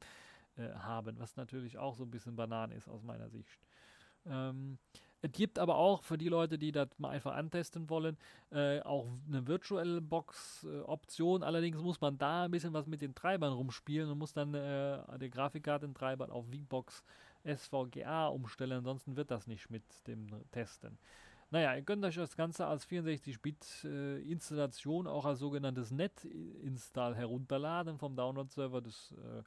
äh, haben, was natürlich auch so ein bisschen Bananen ist aus meiner Sicht. Ähm, es gibt aber auch für die Leute, die das mal einfach antesten wollen, äh, auch eine Virtual Box äh, Option. Allerdings muss man da ein bisschen was mit den Treibern rumspielen und muss dann äh, die Grafikkartentreiber auf VBox SVGA umstellen. Ansonsten wird das nicht mit dem Testen. Naja, ihr könnt euch das Ganze als 64-Bit-Installation äh, auch als sogenanntes Net-Install herunterladen vom Download-Server des äh,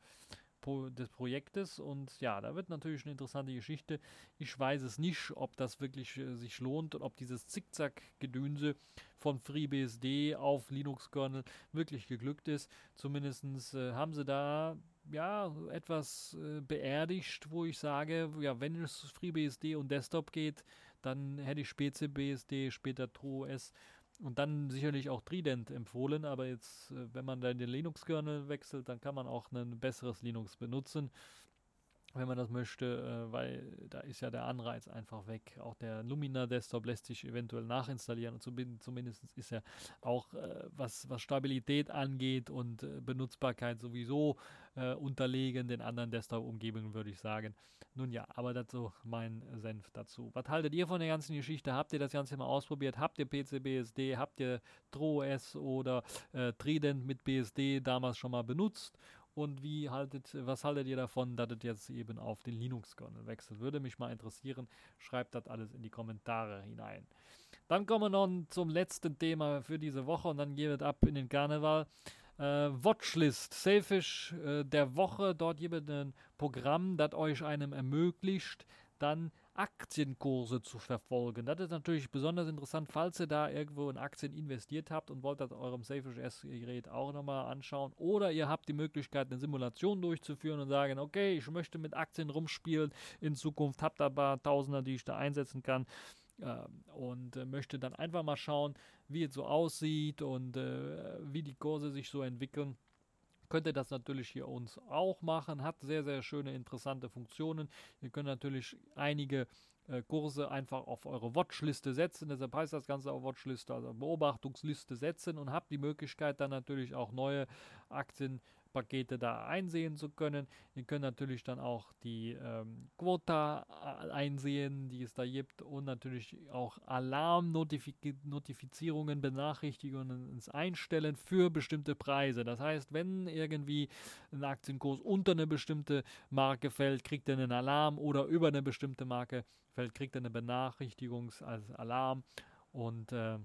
des Projektes und ja, da wird natürlich eine interessante Geschichte. Ich weiß es nicht, ob das wirklich äh, sich lohnt und ob dieses Zickzack-Gedünse von FreeBSD auf Linux-Kernel wirklich geglückt ist. Zumindest äh, haben sie da ja etwas äh, beerdigt, wo ich sage, ja, wenn es FreeBSD und Desktop geht, dann hätte ich SpCBSD, später TrueOS und dann sicherlich auch Trident empfohlen, aber jetzt, äh, wenn man da in den Linux-Kernel wechselt, dann kann man auch ein besseres Linux benutzen wenn man das möchte, äh, weil da ist ja der Anreiz einfach weg. Auch der Lumina Desktop lässt sich eventuell nachinstallieren und zumindest ist er auch, äh, was, was Stabilität angeht und Benutzbarkeit sowieso äh, unterlegen den anderen Desktop-Umgebungen, würde ich sagen. Nun ja, aber dazu mein Senf dazu. Was haltet ihr von der ganzen Geschichte? Habt ihr das Ganze mal ausprobiert? Habt ihr PCBSD? Habt ihr TrueOS oder äh, Trident mit BSD damals schon mal benutzt? Und wie haltet, was haltet ihr davon, dass es jetzt eben auf den Linux-Kernel wechselt? Würde mich mal interessieren. Schreibt das alles in die Kommentare hinein. Dann kommen wir noch zum letzten Thema für diese Woche und dann geht es ab in den Karneval. Äh, Watchlist, Selfish äh, der Woche. Dort gibt ein Programm, das euch einem ermöglicht, dann Aktienkurse zu verfolgen. Das ist natürlich besonders interessant, falls ihr da irgendwo in Aktien investiert habt und wollt das eurem Safish S-Gerät auch nochmal anschauen. Oder ihr habt die Möglichkeit, eine Simulation durchzuführen und sagen, okay, ich möchte mit Aktien rumspielen in Zukunft, habt aber Tausender, die ich da einsetzen kann. Äh, und äh, möchte dann einfach mal schauen, wie es so aussieht und äh, wie die Kurse sich so entwickeln könnt ihr das natürlich hier uns auch machen. Hat sehr, sehr schöne, interessante Funktionen. Ihr könnt natürlich einige äh, Kurse einfach auf eure Watchliste setzen. Deshalb heißt das Ganze auch Watchliste, also Beobachtungsliste setzen und habt die Möglichkeit dann natürlich auch neue Aktien Pakete da einsehen zu können. Ihr könnt natürlich dann auch die ähm, Quota äh, einsehen, die es da gibt und natürlich auch Alarmnotifizierungen, Benachrichtigungen einstellen für bestimmte Preise. Das heißt, wenn irgendwie ein Aktienkurs unter eine bestimmte Marke fällt, kriegt er einen Alarm oder über eine bestimmte Marke fällt, kriegt er eine Benachrichtigung als Alarm und äh,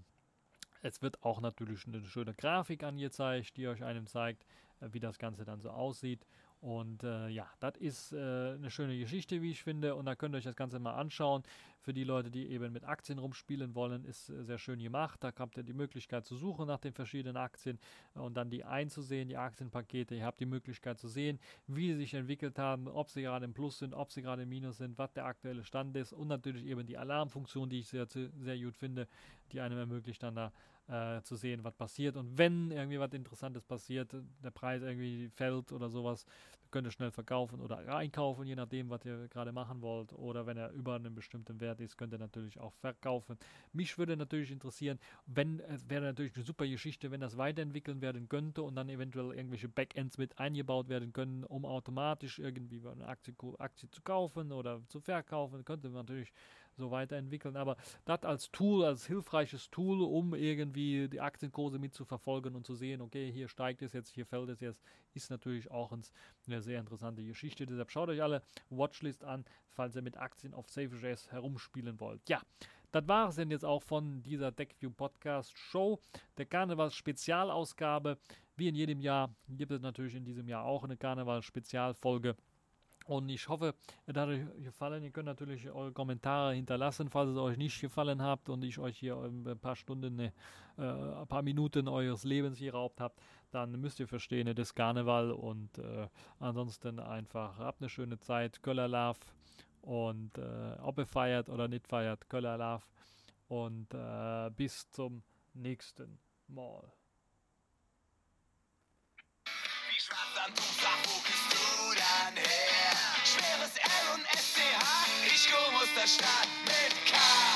es wird auch natürlich eine schöne Grafik angezeigt, die euch einem zeigt, wie das Ganze dann so aussieht. Und äh, ja, das ist äh, eine schöne Geschichte, wie ich finde. Und da könnt ihr euch das Ganze mal anschauen. Für die Leute, die eben mit Aktien rumspielen wollen, ist äh, sehr schön gemacht. Da habt ihr die Möglichkeit zu suchen nach den verschiedenen Aktien und dann die einzusehen, die Aktienpakete. Ihr habt die Möglichkeit zu sehen, wie sie sich entwickelt haben, ob sie gerade im Plus sind, ob sie gerade im Minus sind, was der aktuelle Stand ist. Und natürlich eben die Alarmfunktion, die ich sehr, sehr gut finde, die einem ermöglicht, dann da äh, zu sehen, was passiert. Und wenn irgendwie was Interessantes passiert, der Preis irgendwie fällt oder sowas, könnt ihr schnell verkaufen oder einkaufen, je nachdem, was ihr gerade machen wollt. Oder wenn er über einen bestimmten Wert ist, könnt ihr natürlich auch verkaufen. Mich würde natürlich interessieren, wenn, es wäre natürlich eine super Geschichte, wenn das weiterentwickeln werden könnte und dann eventuell irgendwelche Backends mit eingebaut werden können, um automatisch irgendwie eine Aktie, Aktie zu kaufen oder zu verkaufen, könnte man natürlich so weiterentwickeln. Aber das als Tool, als hilfreiches Tool, um irgendwie die Aktienkurse mitzuverfolgen und zu sehen, okay, hier steigt es jetzt, hier fällt es jetzt, ist natürlich auch eine sehr interessante Geschichte. Deshalb schaut euch alle Watchlist an, falls ihr mit Aktien auf SafeJS herumspielen wollt. Ja, das war es denn jetzt auch von dieser DeckView Podcast Show, der Karnevals-Spezialausgabe. Wie in jedem Jahr gibt es natürlich in diesem Jahr auch eine Karneval-Spezialfolge. Und ich hoffe, es hat euch gefallen. Ihr könnt natürlich eure Kommentare hinterlassen, falls es euch nicht gefallen hat und ich euch hier ein paar Stunden, äh, ein paar Minuten eures Lebens geraubt habt. Dann müsst ihr verstehen, es ist Karneval und äh, ansonsten einfach habt eine schöne Zeit. Köller Love und äh, ob ihr feiert oder nicht feiert, Köller Love und bis zum nächsten Mal. Und SCH, ich aus der Stadt mit K.